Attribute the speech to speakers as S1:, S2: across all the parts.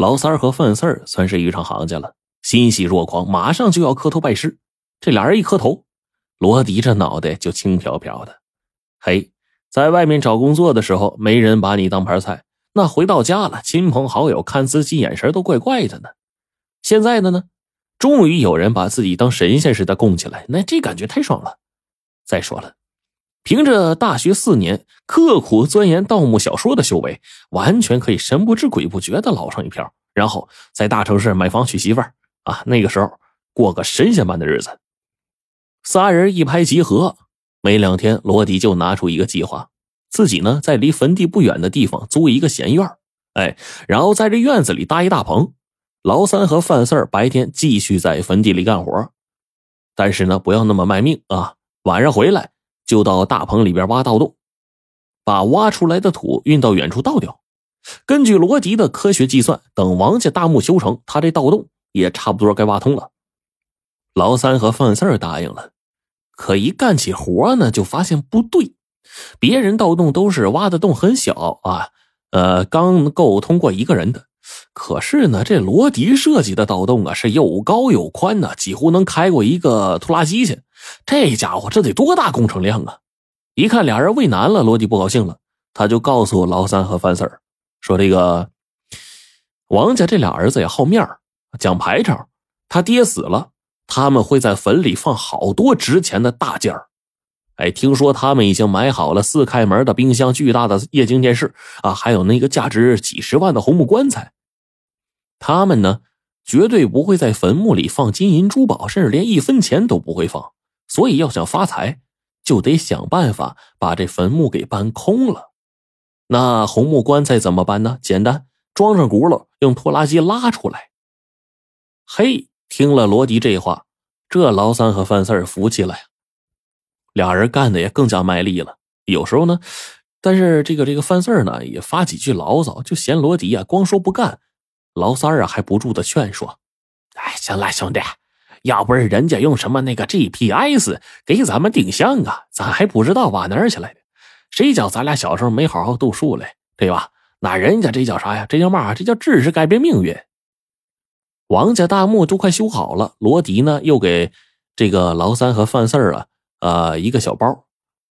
S1: 老三儿和范四儿算是遇上行家了，欣喜若狂，马上就要磕头拜师。这俩人一磕头，罗迪这脑袋就轻飘飘的。嘿，在外面找工作的时候，没人把你当盘菜；那回到家了，亲朋好友看自己眼神都怪怪的呢。现在的呢，终于有人把自己当神仙似的供起来，那这感觉太爽了。再说了。凭着大学四年刻苦钻研盗墓小说的修为，完全可以神不知鬼不觉的捞上一票，然后在大城市买房娶媳妇儿啊！那个时候过个神仙般的日子。仨人一拍即合，没两天，罗迪就拿出一个计划，自己呢在离坟地不远的地方租一个闲院哎，然后在这院子里搭一大棚，老三和范四儿白天继续在坟地里干活，但是呢不要那么卖命啊，晚上回来。就到大棚里边挖盗洞，把挖出来的土运到远处倒掉。根据罗迪的科学计算，等王家大墓修成，他这盗洞也差不多该挖通了。老三和范四答应了，可一干起活呢，就发现不对。别人盗洞都是挖的洞很小啊，呃，刚够通过一个人的。可是呢，这罗迪设计的盗洞啊，是又高又宽呢，几乎能开过一个拖拉机去。这家伙这得多大工程量啊！一看俩人为难了，罗迪不高兴了，他就告诉老三和范四儿说：“这个王家这俩儿子也好面讲排场。他爹死了，他们会在坟里放好多值钱的大件儿。哎，听说他们已经买好了四开门的冰箱、巨大的液晶电视啊，还有那个价值几十万的红木棺材。他们呢，绝对不会在坟墓里放金银珠宝，甚至连一分钱都不会放。”所以要想发财，就得想办法把这坟墓给搬空了。那红木棺材怎么搬呢？简单，装上轱辘，用拖拉机拉出来。嘿，听了罗迪这话，这老三和范四儿服气了呀。俩人干的也更加卖力了。有时候呢，但是这个这个范四儿呢也发几句牢骚，就嫌罗迪啊光说不干。老三儿啊还不住的劝说：“
S2: 哎，行了，兄弟。”要不是人家用什么那个 GPS 给咱们定向啊，咱还不知道挖哪儿去了呢。谁叫咱俩小时候没好好读书嘞，对吧？那人家这叫啥呀？这叫嘛？这叫知识改变命运。王家大墓都快修好了，罗迪呢又给这个老三和范四儿啊，呃，一个小包，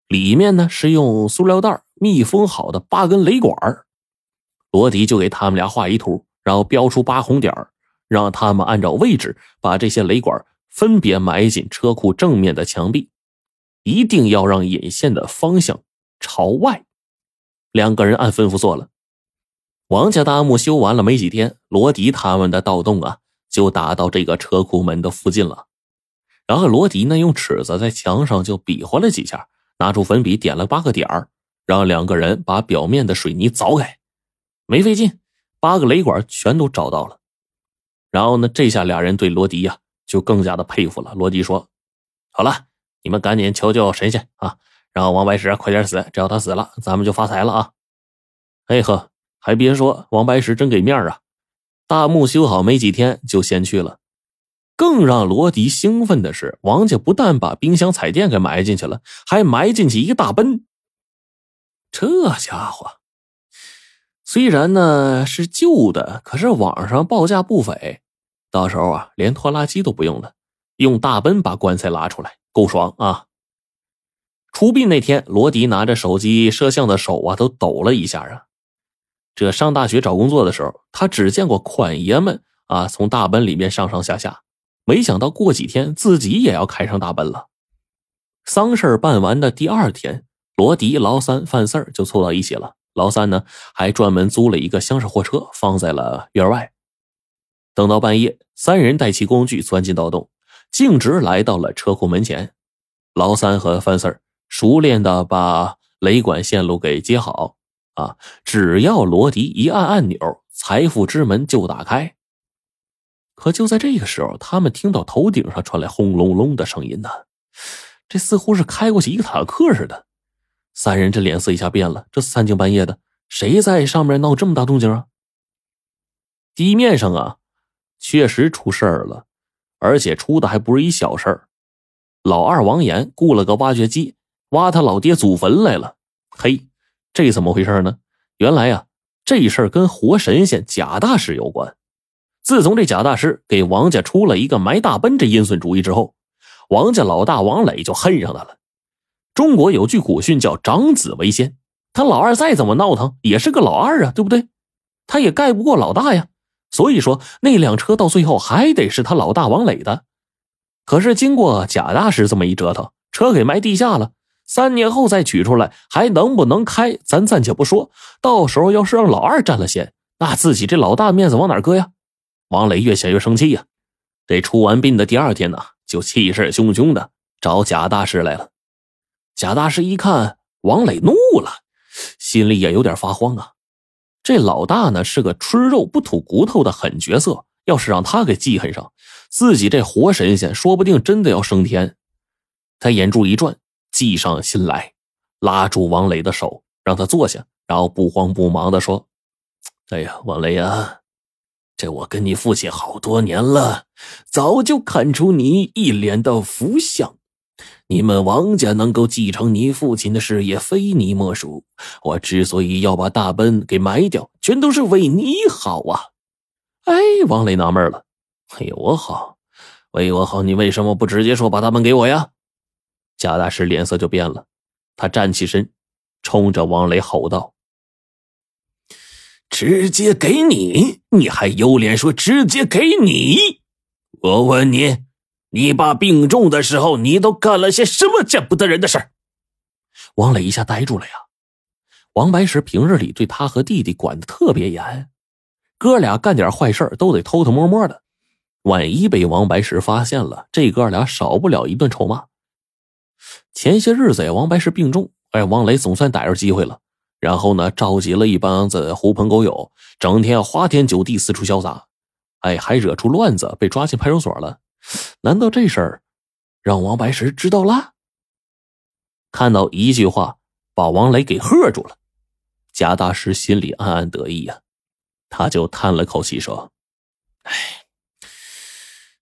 S2: 里面呢是用塑料袋密封好的八根雷管罗迪就给他们俩画一图，然后标出八红点儿。让他们按照位置把这些雷管分别埋进车库正面的墙壁，一定要让引线的方向朝外。两个人按吩咐做了。王家大墓修完了没几天，罗迪他们的盗洞啊就打到这个车库门的附近了。然后罗迪呢用尺子在墙上就比划了几下，拿出粉笔点了八个点儿，让两个人把表面的水泥凿开。没费劲，八个雷管全都找到了。然后呢？这下俩人对罗迪呀就更加的佩服了。罗迪说：“好了，你们赶紧求求神仙啊，让王白石快点死。只要他死了，咱们就发财了啊！”哎呵，还别说，王白石真给面啊！大墓修好没几天就先去了。更让罗迪兴奋的是，王家不但把冰箱、彩电给埋进去了，还埋进去一个大奔。这家伙。虽然呢是旧的，可是网上报价不菲，到时候啊连拖拉机都不用了，用大奔把棺材拉出来，够爽啊！出殡那天，罗迪拿着手机摄像的手啊都抖了一下啊。这上大学找工作的时候，他只见过款爷们啊从大奔里面上上下下，没想到过几天自己也要开上大奔了。丧事办完的第二天，罗迪、老三、范四儿就凑到一起了。老三呢，还专门租了一个厢式货车，放在了院外。等到半夜，三人带齐工具钻进盗洞，径直来到了车库门前。老三和范四儿熟练的把雷管线路给接好。啊，只要罗迪一按按钮，财富之门就打开。可就在这个时候，他们听到头顶上传来轰隆隆的声音呢，这似乎是开过去一个坦克似的。三人这脸色一下变了，这三更半夜的，谁在上面闹这么大动静啊？地面上啊，确实出事儿了，而且出的还不是一小事儿。老二王岩雇了个挖掘机，挖他老爹祖坟来了。嘿，这怎么回事呢？原来呀，这事儿跟活神仙贾大师有关。
S1: 自从这贾大师给王家出了一个埋大奔这阴损主意之后，王家老大王磊就恨上他了。中国有句古训叫“长子为先”，他老二再怎么闹腾，也是个老二啊，对不对？他也盖不过老大呀。所以说，那辆车到最后还得是他老大王磊的。可是经过贾大师这么一折腾，车给埋地下了。三年后再取出来，还能不能开，咱暂且不说。到时候要是让老二占了先，那自己这老大面子往哪搁呀？王磊越想越生气呀。这出完殡的第二天呢，就气势汹汹的找贾大师来了。贾大师一看王磊怒了，心里也有点发慌啊。这老大呢是个吃肉不吐骨头的狠角色，要是让他给记恨上，自己这活神仙说不定真的要升天。他眼珠一转。计上心来，拉住王磊的手，让他坐下，然后不慌不忙的说：“哎呀，王磊呀，这我跟你父亲好多年了，早就看出你一脸的福相。你们王家能够继承你父亲的事业，非你莫属。我之所以要把大奔给埋掉，全都是为你好啊！”哎，王磊纳闷了：“为我好，为我好，你为什么不直接说把大奔给我呀？”贾大师脸色就变了，他站起身，冲着王磊吼道：“直接给你？你还有脸说直接给你？我问你，你爸病重的时候，你都干了些什么见不得人的事王磊一下呆住了呀！王白石平日里对他和弟弟管的特别严，哥俩干点坏事都得偷偷摸摸的，万一被王白石发现了，这哥俩少不了一顿臭骂。前些日子呀，王白石病重，哎，王磊总算逮着机会了，然后呢，召集了一帮子狐朋狗友，整天花天酒地，四处潇洒，哎，还惹出乱子，被抓进派出所了。难道这事儿让王白石知道了？看到一句话把王磊给喝住了，贾大师心里暗暗得意呀，他就叹了口气说：“哎，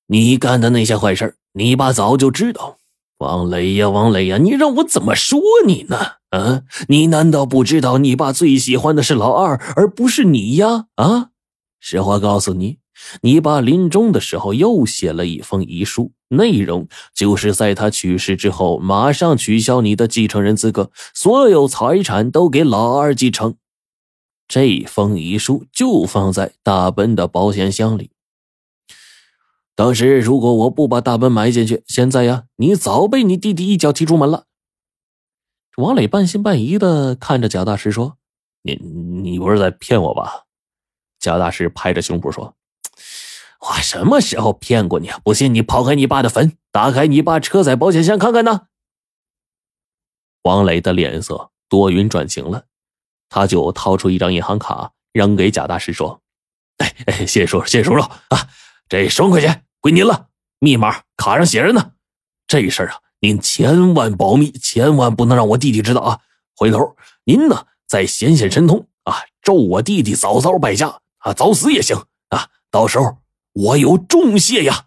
S1: 你干的那些坏事，你爸早就知道。”王磊呀，王磊呀，你让我怎么说你呢？啊，你难道不知道你爸最喜欢的是老二，而不是你呀？啊，实话告诉你，你爸临终的时候又写了一封遗书，内容就是在他去世之后，马上取消你的继承人资格，所有财产都给老二继承。这封遗书就放在大奔的保险箱里。当时如果我不把大奔埋进去，现在呀，你早被你弟弟一脚踢出门了。王磊半信半疑的看着贾大师说：“你你不是在骗我吧？”贾大师拍着胸脯说：“我什么时候骗过你啊？不信你刨开你爸的坟，打开你爸车载保险箱看看呢。”王磊的脸色多云转晴了，他就掏出一张银行卡扔给贾大师说：“哎哎，谢叔叔，谢谢叔叔啊，这十万块钱。”归您了，密码卡上写着呢。这事儿啊，您千万保密，千万不能让我弟弟知道啊。回头您呢，再显显神通啊，咒我弟弟早早败家啊，早死也行啊。到时候我有重谢呀。